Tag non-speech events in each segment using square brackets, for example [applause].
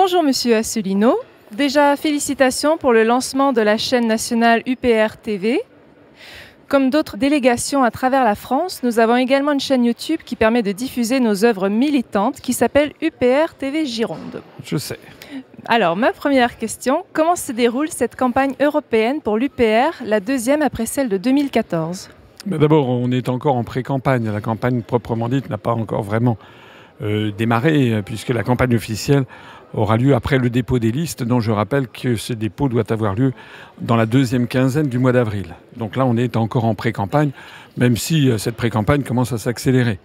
Bonjour Monsieur Asselineau. Déjà, félicitations pour le lancement de la chaîne nationale UPR TV. Comme d'autres délégations à travers la France, nous avons également une chaîne YouTube qui permet de diffuser nos œuvres militantes qui s'appelle UPR TV Gironde. Je sais. Alors, ma première question, comment se déroule cette campagne européenne pour l'UPR, la deuxième après celle de 2014 D'abord, on est encore en pré-campagne. La campagne proprement dite n'a pas encore vraiment euh, démarré, euh, puisque la campagne officielle aura lieu après le dépôt des listes, dont je rappelle que ce dépôt doit avoir lieu dans la deuxième quinzaine du mois d'avril. Donc là, on est encore en pré-campagne, même si euh, cette pré-campagne commence à s'accélérer.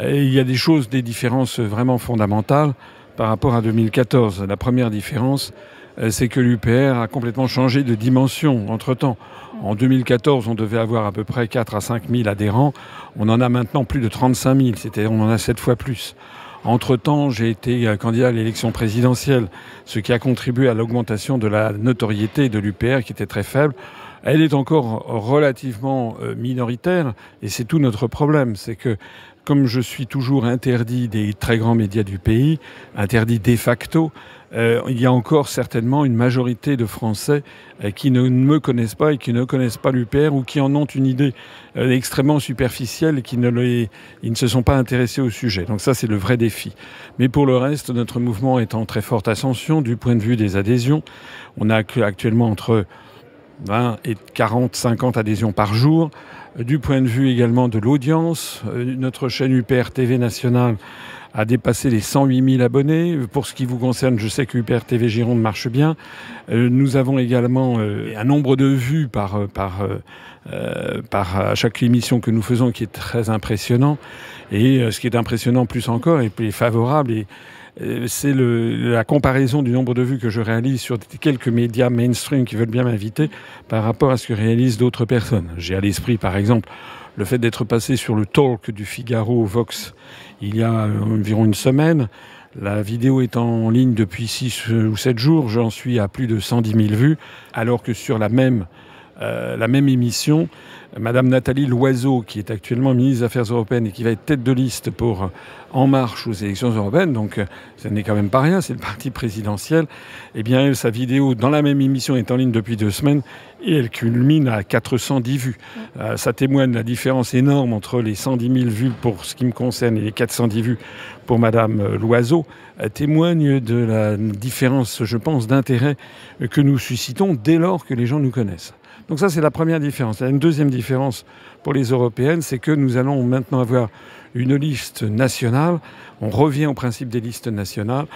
il y a des choses, des différences vraiment fondamentales par rapport à 2014. La première différence, euh, c'est que l'UPR a complètement changé de dimension entre-temps. En 2014, on devait avoir à peu près 4 à 5 000 adhérents. On en a maintenant plus de 35 000, c'est-à-dire on en a 7 fois plus. Entre-temps, j'ai été euh, candidat à l'élection présidentielle, ce qui a contribué à l'augmentation de la notoriété de l'UPR qui était très faible. Elle est encore relativement euh, minoritaire et c'est tout notre problème. C'est que comme je suis toujours interdit des très grands médias du pays, interdit de facto, euh, il y a encore certainement une majorité de Français euh, qui ne me connaissent pas et qui ne connaissent pas l'UPR ou qui en ont une idée euh, extrêmement superficielle et qui ne, ils ne se sont pas intéressés au sujet. Donc ça, c'est le vrai défi. Mais pour le reste, notre mouvement est en très forte ascension du point de vue des adhésions. On a actuellement entre 20 et 40, 50 adhésions par jour. Du point de vue également de l'audience, notre chaîne UPR TV nationale a dépassé les 108 000 abonnés. Pour ce qui vous concerne, je sais que UPR TV Gironde marche bien. Euh, nous avons également euh, un nombre de vues par, euh, par, par chaque émission que nous faisons qui est très impressionnant. Et ce qui est impressionnant plus encore et plus favorable et c'est la comparaison du nombre de vues que je réalise sur quelques médias mainstream qui veulent bien m'inviter par rapport à ce que réalisent d'autres personnes. J'ai à l'esprit, par exemple, le fait d'être passé sur le talk du Figaro Vox il y a environ une semaine. La vidéo est en ligne depuis 6 ou 7 jours. J'en suis à plus de 110 000 vues, alors que sur la même, euh, la même émission, Madame Nathalie Loiseau, qui est actuellement ministre des Affaires européennes et qui va être tête de liste pour En Marche aux élections européennes, donc euh, ce n'est quand même pas rien, c'est le parti présidentiel, eh bien sa vidéo dans la même émission est en ligne depuis deux semaines et elle culmine à 410 vues. Euh, ça témoigne la différence énorme entre les 110 000 vues pour ce qui me concerne et les 410 vues pour Madame euh, Loiseau, témoigne de la différence, je pense, d'intérêt que nous suscitons dès lors que les gens nous connaissent. Donc ça, c'est la première différence. Une deuxième différence pour les européennes, c'est que nous allons maintenant avoir une liste nationale. On revient au principe des listes nationales,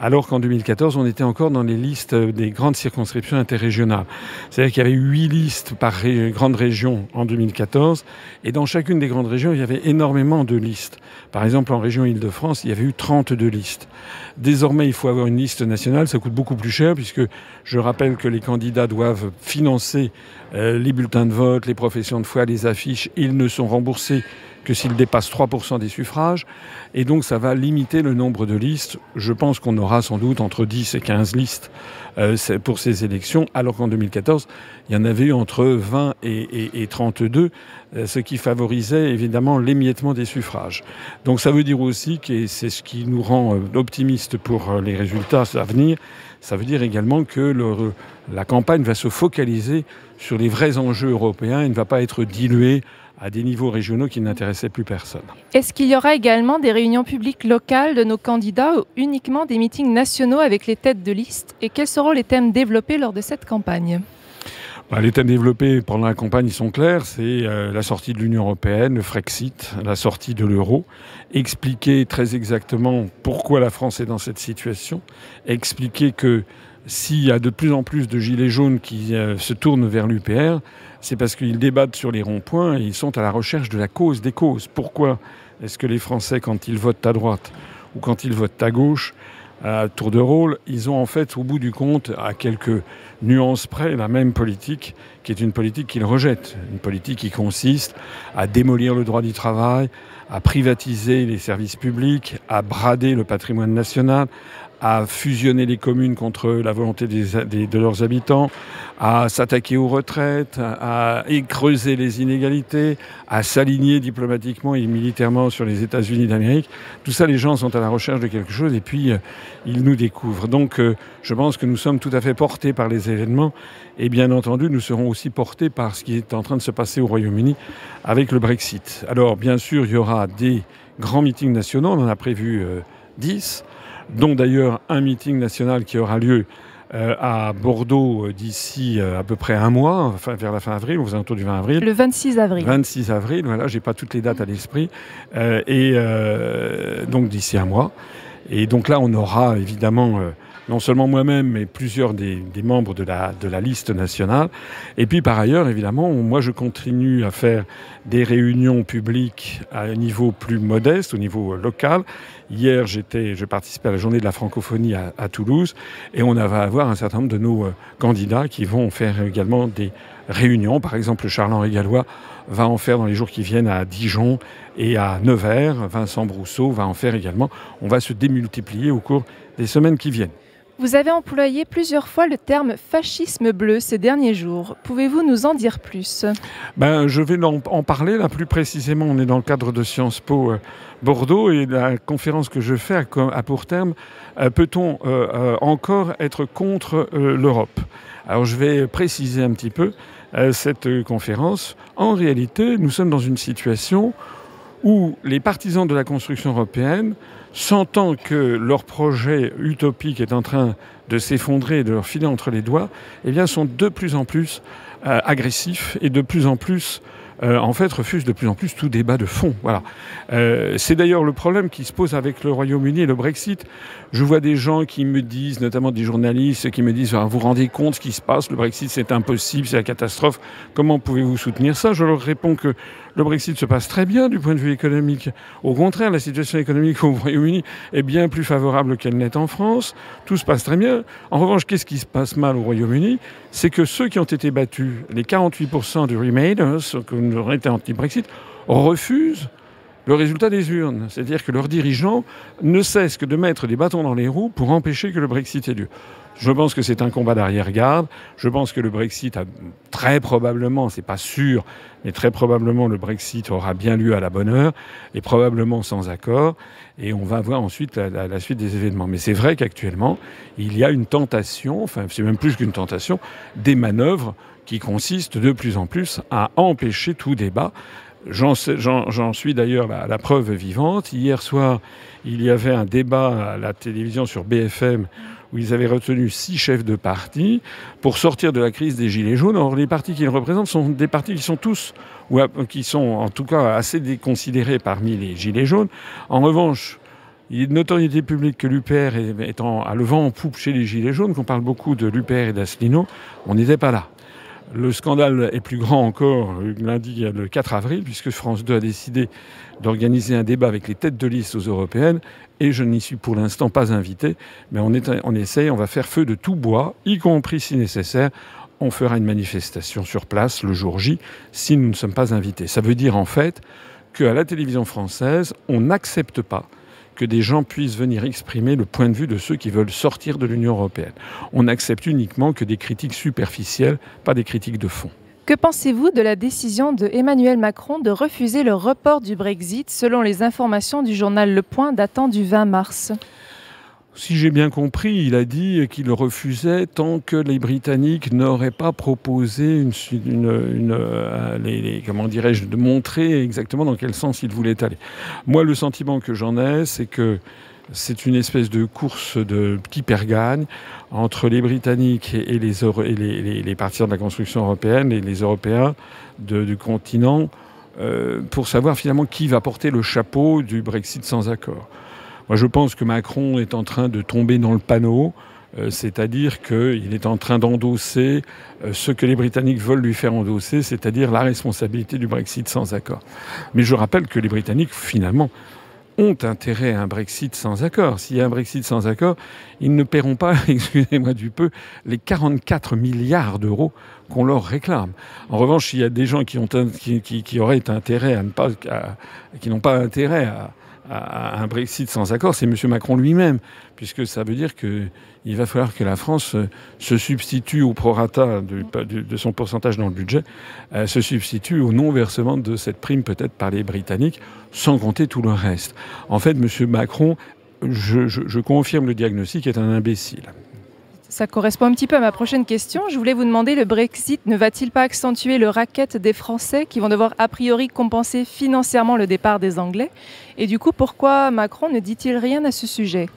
alors qu'en 2014, on était encore dans les listes des grandes circonscriptions interrégionales. C'est-à-dire qu'il y avait huit listes par grande région en 2014, et dans chacune des grandes régions, il y avait énormément de listes. Par exemple, en région Île-de-France, il y avait eu 32 listes. Désormais, il faut avoir une liste nationale, ça coûte beaucoup plus cher, puisque je rappelle que les candidats doivent financer euh, les bulletins de vote, les professions de foi, les affiches, ils ne sont remboursés que s'ils dépassent 3% des suffrages. Et donc ça va limiter le nombre de listes. Je pense qu'on aura sans doute entre 10 et 15 listes euh, pour ces élections, alors qu'en 2014, il y en avait entre 20 et, 32, euh, ce qui favorisait évidemment l'émiettement des suffrages. Donc ça veut dire aussi, que c'est ce qui nous rend euh, optimistes pour les résultats à venir, ça veut dire également que la campagne va se focaliser sur les vrais enjeux européens et ne va pas être diluée à des niveaux régionaux qui n'intéressaient plus personne. Est-ce qu'il y aura également des réunions publiques locales de nos candidats ou uniquement des meetings nationaux avec les têtes de liste? Et quels seront les thèmes développés lors de cette campagne? Bah, les thèmes développés pendant la campagne ils sont clairs, c'est euh, la sortie de l'Union européenne, le Frexit, la sortie de l'euro, expliquer très exactement pourquoi la France est dans cette situation, expliquer que s'il y a de plus en plus de gilets jaunes qui euh, se tournent vers l'UPR, c'est parce qu'ils débattent sur les ronds-points et ils sont à la recherche de la cause des causes. Pourquoi est-ce que les Français, quand ils votent à droite ou quand ils votent à gauche, à tour de rôle, ils ont en fait, au bout du compte, à quelques nuances près, la même politique, qui est une politique qu'ils rejettent. Une politique qui consiste à démolir le droit du travail, à privatiser les services publics, à brader le patrimoine national, à fusionner les communes contre la volonté de leurs habitants, à s'attaquer aux retraites, à, creuser les inégalités, à s'aligner diplomatiquement et militairement sur les États-Unis d'Amérique. Tout ça, les gens sont à la recherche de quelque chose et puis euh, ils nous découvrent. Donc euh, je pense que nous sommes tout à fait portés par les événements et bien entendu nous serons aussi portés par ce qui est en train de se passer au Royaume-Uni avec le Brexit. Alors bien sûr, il y aura des grands meetings nationaux, on en a prévu 10, euh, dont d'ailleurs un meeting national qui aura lieu euh, à Bordeaux euh, d'ici à peu près un mois, enfin, vers la fin avril, aux alentours du 20 avril. Le 26 avril. 26 avril, voilà, j'ai pas toutes les dates à l'esprit. et donc d'ici un mois. Et donc là, on aura évidemment non seulement moi-même, mais plusieurs des, membres de la, liste nationale. Et puis par ailleurs, évidemment, moi je continue à faire des réunions publiques à un niveau plus modeste, au niveau local. Hier, j'étais, je participais à la journée de la francophonie à, Toulouse, et on va avoir un certain nombre de nos euh, candidats qui vont faire également des réunions. Par exemple, Charles-Henri Gallois va en faire dans les jours qui viennent à Dijon et à Nevers. Vincent Brousseau va en faire également. On va se démultiplier au cours des semaines qui viennent. Vous avez employé plusieurs fois le terme fascisme bleu ces derniers jours. Pouvez-vous nous en dire plus? Ben, Je vais en parler là plus précisément. On est dans le cadre de Sciences Po euh, Bordeaux et la conférence que je fais a pour terme euh, Peut-on euh, encore être contre l'Europe? Alors je vais préciser un petit peu cette conférence. En réalité, nous sommes dans une situation où les partisans de la construction européenne, sentant que leur projet utopique est en train de s'effondrer et de leur filer entre les doigts, eh bien, sont de plus en plus euh, agressifs et de plus en plus euh, en fait, refusent de plus en plus tout débat de fond. Voilà. Euh, c'est d'ailleurs le problème qui se pose avec le Royaume-Uni et le Brexit. Je vois des gens qui me disent, notamment des journalistes, qui me disent ah, Vous vous rendez compte ce qui se passe Le Brexit, c'est impossible, c'est la catastrophe. Comment pouvez-vous soutenir ça? Je leur réponds que le Brexit se passe très bien du point de vue économique. Au contraire, la situation économique [laughs] au Royaume-Uni est bien plus favorable qu'elle n'est en France. Tout se passe très bien. En revanche, qu'est-ce qui se passe mal au Royaume-Uni? C'est que ceux qui ont été battus, les 48% du Remainers, qui ont été anti-Brexit, refusent le résultat des urnes. C'est-à-dire que leurs dirigeants ne cessent que de mettre des bâtons dans les roues pour empêcher que le Brexit ait lieu. Je pense que c'est un combat d'arrière-garde. Je pense que le Brexit a très probablement, c'est pas sûr, mais très probablement le Brexit aura bien lieu à la bonne heure et probablement sans accord. Et on va voir ensuite la, suite des événements. Mais c'est vrai qu'actuellement, il y a une tentation, enfin c'est même plus qu'une tentation, des manœuvres qui consistent de plus en plus à empêcher tout débat. J'en suis d'ailleurs la, la, preuve vivante. Hier soir, il y avait un débat à la télévision sur BFM où ils avaient retenu six chefs de parti pour sortir de la crise des Gilets jaunes. Or, les partis qu'ils représentent sont des partis qui sont tous, ou qui sont en tout cas assez déconsidérés parmi les Gilets jaunes. En revanche, il est de notoriété publique que l'UPR est à le vent en poupe chez les Gilets jaunes, qu'on parle beaucoup de l'UPR et d'Asselineau. On n'était pas là. Le scandale est plus grand encore lundi, le 4 avril, puisque France 2 a décidé d'organiser un débat avec les têtes de liste aux européennes. Et je n'y suis pour l'instant pas invité, mais on, est, essaye, on va faire feu de tout bois, y compris si nécessaire. On fera une manifestation sur place le jour J si nous ne sommes pas invités. Ça veut dire en fait qu'à la télévision française, on n'accepte pas que des gens puissent venir exprimer le point de vue de ceux qui veulent sortir de l'Union européenne. On accepte uniquement que des critiques superficielles, pas des critiques de fond. Que pensez-vous de la décision de Emmanuel Macron de refuser le report du Brexit selon les informations du journal Le Point datant du 20 mars? Si j'ai bien compris, il a dit qu'il refusait tant que les Britanniques n'auraient pas proposé une, une, euh, comment dirais-je, de montrer exactement dans quel sens il voulait aller. Moi, le sentiment que j'en ai, c'est que c'est une espèce de course de qui perd gagne entre les Britanniques et les, et partisans de la construction européenne et les Européens du continent euh, pour savoir finalement qui va porter le chapeau du Brexit sans accord. Moi, je pense que Macron est en train de tomber dans le panneau. Euh, c'est-à-dire qu'il est en train d'endosser euh, ce que les Britanniques veulent lui faire endosser, c'est-à-dire la responsabilité du Brexit sans accord. Mais je rappelle que les Britanniques, finalement, ont intérêt à un Brexit sans accord. S'il y a un Brexit sans accord, ils ne paieront pas, [laughs] excusez-moi du peu, les 44 milliards d'euros qu'on leur réclame. En revanche, il y a des gens qui, auraient intérêt à ne qui n'ont pas intérêt à, à, un Brexit sans accord, c'est M. Macron lui-même, puisque ça veut dire qu'il va falloir que la France euh, se substitue au prorata de, de, son pourcentage dans le budget, euh, se substitue au non-versement de cette prime peut-être par les Britanniques, sans compter tout le reste. En fait, M. Macron, je, je confirme le diagnostic, est un imbécile. Ça correspond un petit peu à ma prochaine question. Je voulais vous demander, le Brexit ne va-t-il pas accentuer le racket des Français qui vont devoir a priori compenser financièrement le départ des Anglais? Et du coup, pourquoi Macron ne dit-il rien à ce sujet?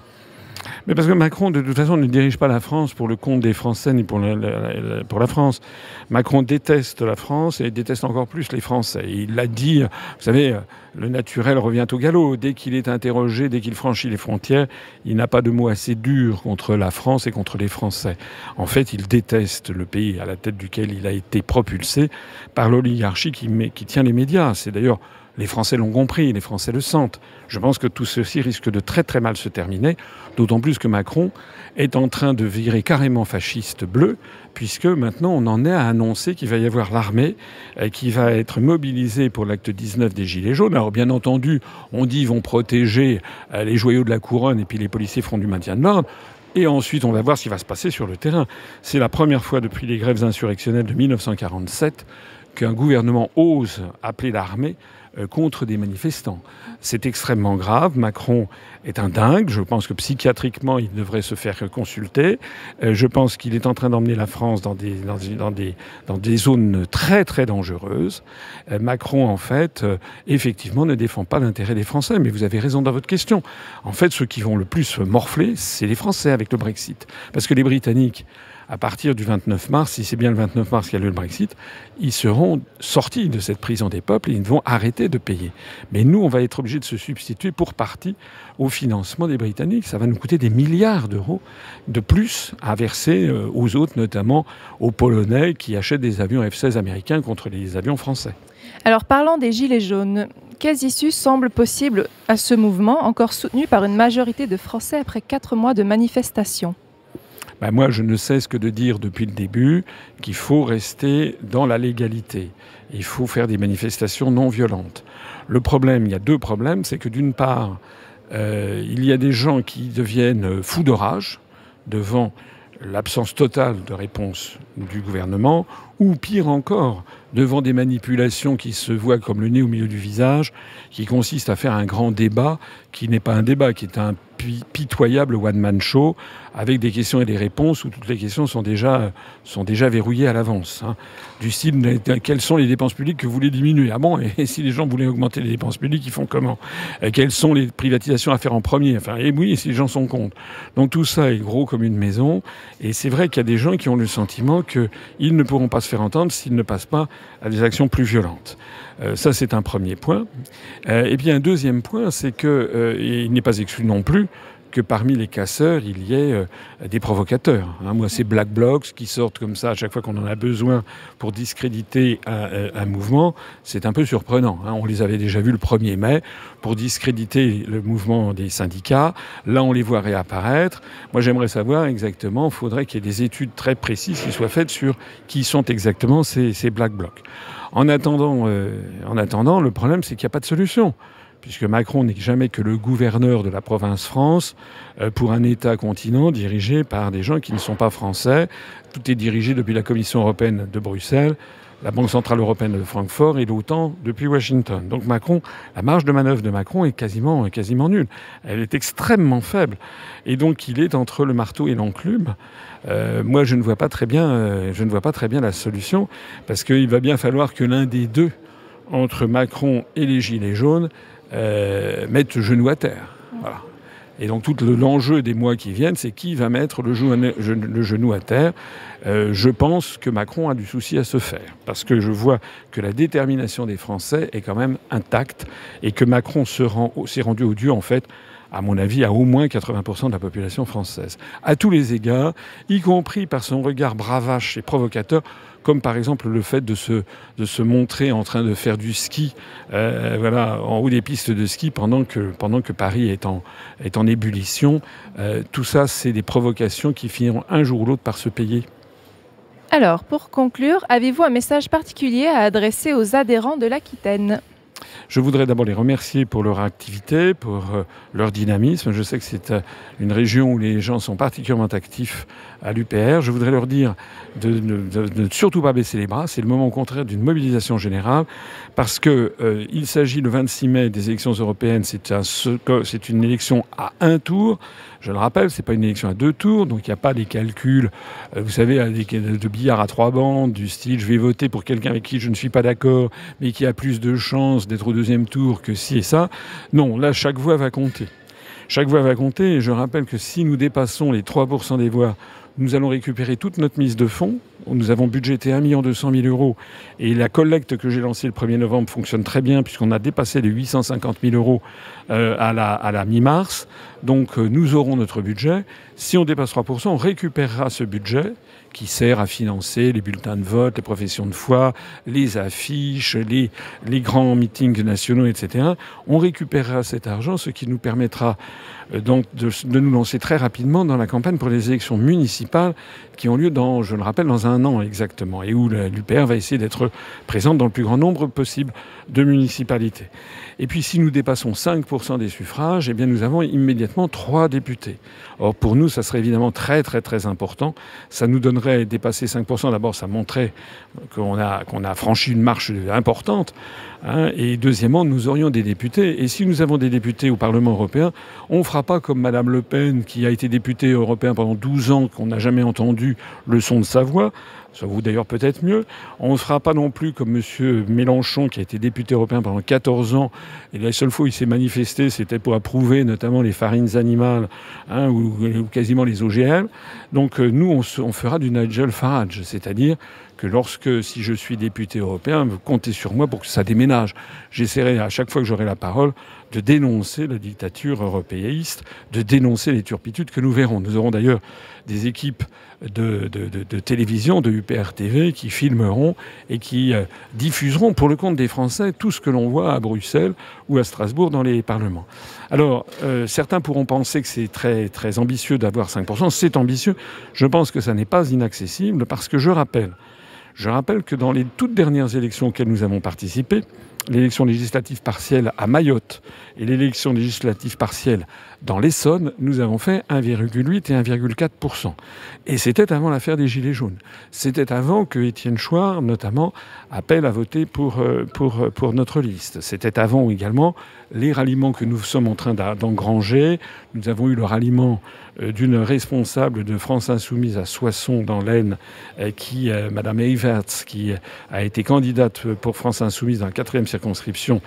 Mais parce que Macron, de toute façon, ne dirige pas la France pour le compte des Français ni pour la, France. Macron déteste la France et déteste encore plus les Français. Il l'a dit, vous savez, le naturel revient au galop. Dès qu'il est interrogé, dès qu'il franchit les frontières, il n'a pas de mots assez durs contre la France et contre les Français. En fait, il déteste le pays à la tête duquel il a été propulsé par l'oligarchie qui, qui tient les médias. C'est d'ailleurs les Français l'ont compris, les Français le sentent. Je pense que tout ceci risque de très très mal se terminer, d'autant plus que Macron est en train de virer carrément fasciste bleu, puisque maintenant on en est à annoncer qu'il va y avoir l'armée euh, qui va être mobilisée pour l'acte 19 des Gilets jaunes. Alors bien entendu, on dit qu'ils vont protéger euh, les joyaux de la couronne et puis les policiers feront du maintien de l'ordre. Et ensuite, on va voir ce qui va se passer sur le terrain. C'est la première fois depuis les grèves insurrectionnelles de 1947 qu'un gouvernement ose appeler l'armée contre des manifestants. C'est extrêmement grave. Macron est un dingue. Je pense que psychiatriquement, il devrait se faire consulter. Euh, je pense qu'il est en train d'emmener la France dans des, dans, des, dans des zones très, très dangereuses. Euh, Macron, en fait, effectivement, ne défend pas l'intérêt des Français. Mais vous avez raison dans votre question. En fait, ceux qui vont le plus morfler, c'est les Français avec le Brexit. Parce que les Britanniques, à partir du 29 mars, si c'est bien le 29 mars qu'il y a eu le Brexit, ils seront sortis de cette prison des peuples et ils vont arrêter de payer. Mais nous, on va être obligés de se substituer pour partie au financement des Britanniques. Ça va nous coûter des milliards d'euros de plus à verser euh, aux autres, notamment aux Polonais qui achètent des avions F-16 américains contre les avions français. Alors parlant des Gilets jaunes, quelles issues semblent possibles à ce mouvement, encore soutenu par une majorité de Français après quatre mois de manifestations? Ben, moi, je ne cesse que de dire depuis le début qu'il faut rester dans la légalité. Il faut faire des manifestations non violentes. Le problème, il y a deux problèmes, c'est que d'une part, euh, il y a des gens qui deviennent fous de rage devant l'absence totale de réponse du gouvernement, ou pire encore, devant des manipulations qui se voient comme le nez au milieu du visage, qui consistent à faire un grand débat qui n'est pas un débat, qui est un pitoyable one-man show avec des questions et des réponses où toutes les questions sont déjà, sont déjà verrouillées à l'avance. Hein. Du style, quelles sont les dépenses publiques que vous voulez diminuer? Ah bon, et si les gens voulaient augmenter les dépenses publiques, ils font comment? Quelles sont les privatisations à faire en premier? Enfin, et oui, si les gens sont contre. Donc tout ça est gros comme une maison. Et c'est vrai qu'il y a des gens qui ont le sentiment qu'ils ne pourront pas se faire entendre s'ils ne passent pas à des actions plus violentes. Euh, ça, c'est un premier point. Euh, et puis un deuxième point, c'est qu'il euh, n'est pas exclu non plus que parmi les casseurs, il y ait euh, des provocateurs. Hein. Moi, ces black blocs qui sortent comme ça à chaque fois qu'on en a besoin pour discréditer un, euh, mouvement, c'est un peu surprenant. Hein. On les avait déjà vus le 1er mai pour discréditer le mouvement des syndicats. Là, on les voit réapparaître. Moi, j'aimerais savoir exactement, il faudrait qu'il y ait des études très précises qui soient faites sur qui sont exactement ces, black blocs. En attendant, euh, en attendant, le problème, c'est qu'il n'y a pas de solution puisque Macron n'est jamais que le gouverneur de la province France euh, pour un État-continent dirigé par des gens qui ne sont pas français. Tout est dirigé depuis la Commission européenne de Bruxelles, la Banque centrale européenne de Francfort et l'OTAN depuis Washington. Donc Macron, la marge de manœuvre de Macron est quasiment, quasiment nulle. Elle est extrêmement faible. Et donc il est entre le marteau et l'enclume. Euh, moi, je ne vois pas très bien, euh, je ne vois pas très bien la solution, parce qu'il va bien falloir que l'un des deux, entre Macron et les Gilets jaunes, euh, mettre le genou à terre. Voilà. Et donc tout l'enjeu des mois qui viennent, c'est qui va mettre le, genou à terre. Euh, je pense que Macron a du souci à se faire, parce que je vois que la détermination des Français est quand même intacte, et que Macron s'est rendu au Dieu, en fait, à mon avis, à au moins 80% de la population française. À tous les égards, y compris par son regard bravache et provocateur, comme par exemple le fait de se, montrer en train de faire du ski euh, voilà, en haut des pistes de ski pendant que, Paris est en, est en ébullition. Euh, tout ça, c'est des provocations qui finiront un jour ou l'autre par se payer. Alors, pour conclure, avez-vous un message particulier à adresser aux adhérents de l'Aquitaine? Je voudrais d'abord les remercier pour leur activité, pour euh, leur dynamisme. Je sais que c'est euh, une région où les gens sont particulièrement actifs à l'UPR. Je voudrais leur dire de ne surtout pas baisser les bras. C'est le moment au contraire d'une mobilisation générale parce que euh, il s'agit le 26 mai des élections européennes. C'est un, une élection à un tour. Je le rappelle, c'est pas une élection à deux tours, donc il n'y a pas des calculs, vous savez, de billard à trois bandes, du style je vais voter pour quelqu'un avec qui je ne suis pas d'accord, mais qui a plus de chances d'être au deuxième tour que si et ça. Non, là, chaque voix va compter. Chaque voix va compter et je rappelle que si nous dépassons les 3% des voix, nous allons récupérer toute notre mise de fonds. Nous avons budgété 1 200 000 euros et la collecte que j'ai lancée le 1er novembre fonctionne très bien puisqu'on a dépassé les 850 000 euros euh, à la, à la mi-mars. Donc euh, nous aurons notre budget. Si on dépasse 3%, on récupérera ce budget qui sert à financer les bulletins de vote, les professions de foi, les affiches, les, grands meetings nationaux, etc. On récupérera cet argent, ce qui nous permettra euh, donc de, nous lancer très rapidement dans la campagne pour les élections municipales qui ont lieu dans, je le rappelle, dans un an exactement, et où l'UPR va essayer d'être présente dans le plus grand nombre possible de municipalités. Et puis si nous dépassons 5% des suffrages, eh bien nous avons immédiatement trois députés. Or pour nous, ça serait évidemment très très très important. Ça nous donnerait dépasser 5%. D'abord, ça montrait qu'on a, a franchi une marche importante. Hein, et deuxièmement, nous aurions des députés. Et si nous avons des députés au Parlement européen, on ne fera pas comme Madame Le Pen, qui a été députée européen pendant 12 ans, qu'on n'a jamais entendu le son de sa voix. Ça vaut d'ailleurs peut-être mieux. On ne fera pas non plus comme M. Mélenchon, qui a été député européen pendant 14 ans. Et la seule fois où il s'est manifesté, c'était pour approuver notamment les farines animales hein, ou, quasiment les OGM. Donc euh, nous, on, on fera du Nigel Farage, c'est-à-dire que lorsque, si je suis député européen, vous comptez sur moi pour que ça déménage. J'essaierai à chaque fois que j'aurai la parole de dénoncer la dictature européiste, de dénoncer les turpitudes que nous verrons. Nous aurons d'ailleurs des équipes de, de, de, de, télévision, de UPR TV, qui filmeront et qui euh, diffuseront pour le compte des Français tout ce que l'on voit à Bruxelles ou à Strasbourg dans les parlements. Alors, euh, certains pourront penser que c'est très, très ambitieux d'avoir 5%. C'est ambitieux. Je pense que ça n'est pas inaccessible parce que je rappelle je rappelle que dans les toutes dernières élections auxquelles nous avons participé, l'élection législative partielle à Mayotte et l'élection législative partielle dans l'Essonne, nous avons fait 1,8 et 1,4% Et c'était avant l'affaire des Gilets jaunes. C'était avant que Étienne Chouard, notamment, appelle à voter pour, euh, pour, euh, pour notre liste. C'était avant également les ralliements que nous sommes en train d'engranger. Nous avons eu le ralliement euh, d'une responsable de France Insoumise à Soissons dans l'Aisne, qui, Madame Eiverts, qui a été candidate pour France Insoumise dans la quatrième circonscription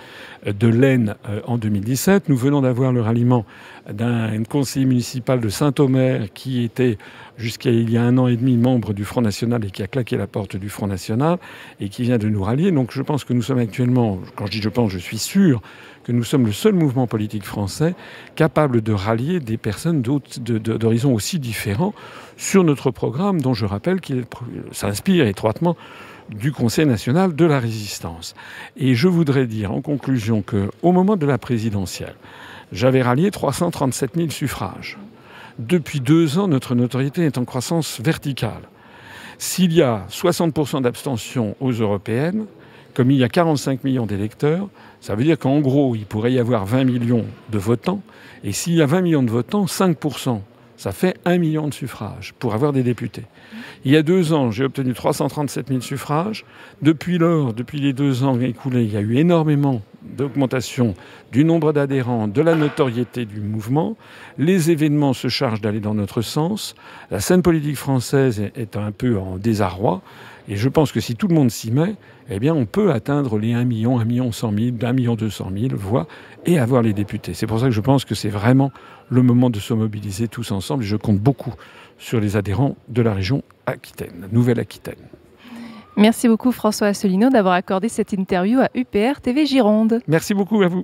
de l'Aisne en 2017. Nous venons d'avoir le ralliement d'un conseiller municipal de Saint-Omer qui était jusqu'à il y a un an et demi membre du Front National et qui a claqué la porte du Front National et qui vient de nous rallier. Donc je pense que nous sommes actuellement, quand je dis je pense, je suis sûr que nous sommes le seul mouvement politique français capable de rallier des personnes d'horizons aussi différents sur notre programme dont je rappelle qu'il s'inspire étroitement du Conseil national de la résistance. Et je voudrais dire en conclusion que au moment de la présidentielle, j'avais rallié 337 000 suffrages. Depuis deux ans, notre notoriété est en croissance verticale. S'il y a 60% d'abstention aux européennes, comme il y a 45 millions d'électeurs, ça veut dire qu'en gros, il pourrait y avoir 20 millions de votants. Et s'il y a 20 millions de votants, 5%, ça fait 1 million de suffrages pour avoir des députés. Il y a deux ans, j'ai obtenu 337 000 suffrages. Depuis lors, depuis les deux ans écoulés, il y a eu énormément d'augmentation du nombre d'adhérents, de la notoriété du mouvement. Les événements se chargent d'aller dans notre sens. La scène politique française est un peu en désarroi. Et je pense que si tout le monde s'y met, eh bien, on peut atteindre les 1 million, 1 million 100 000, 1 million 200 000 voix et avoir les députés. C'est pour ça que je pense que c'est vraiment le moment de se mobiliser tous ensemble. Et je compte beaucoup sur les adhérents de la région Aquitaine, Nouvelle-Aquitaine. Merci beaucoup François Asselineau d'avoir accordé cette interview à UPR TV Gironde. Merci beaucoup à vous.